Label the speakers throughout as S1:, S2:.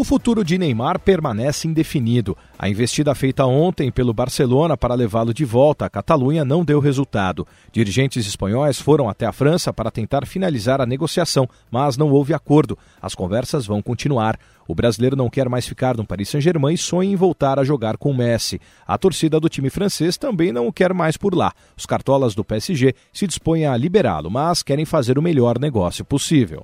S1: O futuro de Neymar permanece indefinido. A investida feita ontem pelo Barcelona para levá-lo de volta à Catalunha não deu resultado. Dirigentes espanhóis foram até a França para tentar finalizar a negociação, mas não houve acordo. As conversas vão continuar. O brasileiro não quer mais ficar no Paris Saint-Germain e sonha em voltar a jogar com Messi. A torcida do time francês também não o quer mais por lá. Os cartolas do PSG se dispõem a liberá-lo, mas querem fazer o melhor negócio possível.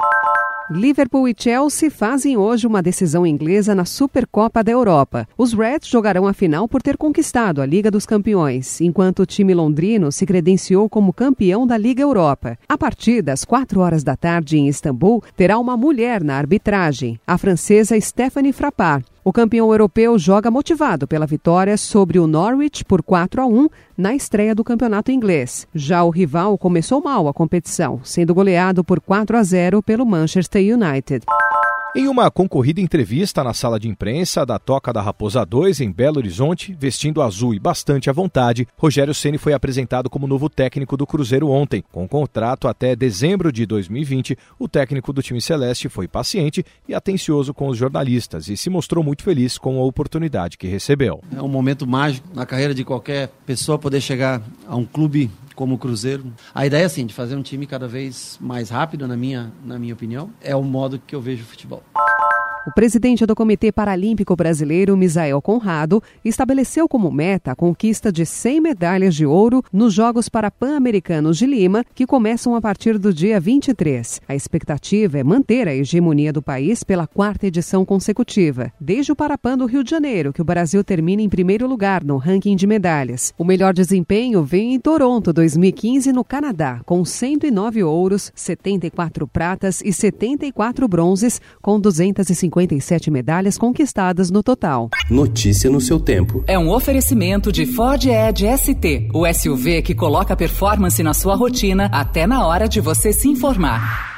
S2: Liverpool e Chelsea fazem hoje uma decisão inglesa na Supercopa da Europa. Os Reds jogarão a final por ter conquistado a Liga dos Campeões, enquanto o time londrino se credenciou como campeão da Liga Europa. A partida, às 4 horas da tarde em Istambul, terá uma mulher na arbitragem, a francesa Stephanie Frappart. O campeão europeu joga motivado pela vitória sobre o Norwich por 4 a 1 na estreia do campeonato inglês. Já o rival começou mal a competição, sendo goleado por 4 a 0 pelo Manchester United.
S1: Em uma concorrida entrevista na sala de imprensa da Toca da Raposa 2, em Belo Horizonte, vestindo azul e bastante à vontade, Rogério Ceni foi apresentado como novo técnico do Cruzeiro ontem. Com contrato até dezembro de 2020, o técnico do time celeste foi paciente e atencioso com os jornalistas e se mostrou muito feliz com a oportunidade que recebeu.
S3: É um momento mágico na carreira de qualquer pessoa poder chegar a um clube como o Cruzeiro. A ideia, assim, de fazer um time cada vez mais rápido, na minha, na minha opinião, é o modo que eu vejo o futebol.
S2: O presidente do Comitê Paralímpico Brasileiro, Misael Conrado, estabeleceu como meta a conquista de 100 medalhas de ouro nos Jogos Parapan-Americanos de Lima, que começam a partir do dia 23. A expectativa é manter a hegemonia do país pela quarta edição consecutiva, desde o Parapan do Rio de Janeiro, que o Brasil termina em primeiro lugar no ranking de medalhas. O melhor desempenho vem em Toronto 2015, no Canadá, com 109 ouros, 74 pratas e 74 bronzes, com 250 57 medalhas conquistadas no total.
S4: Notícia no seu tempo.
S5: É um oferecimento de Ford Edge ST, o SUV que coloca performance na sua rotina até na hora de você se informar.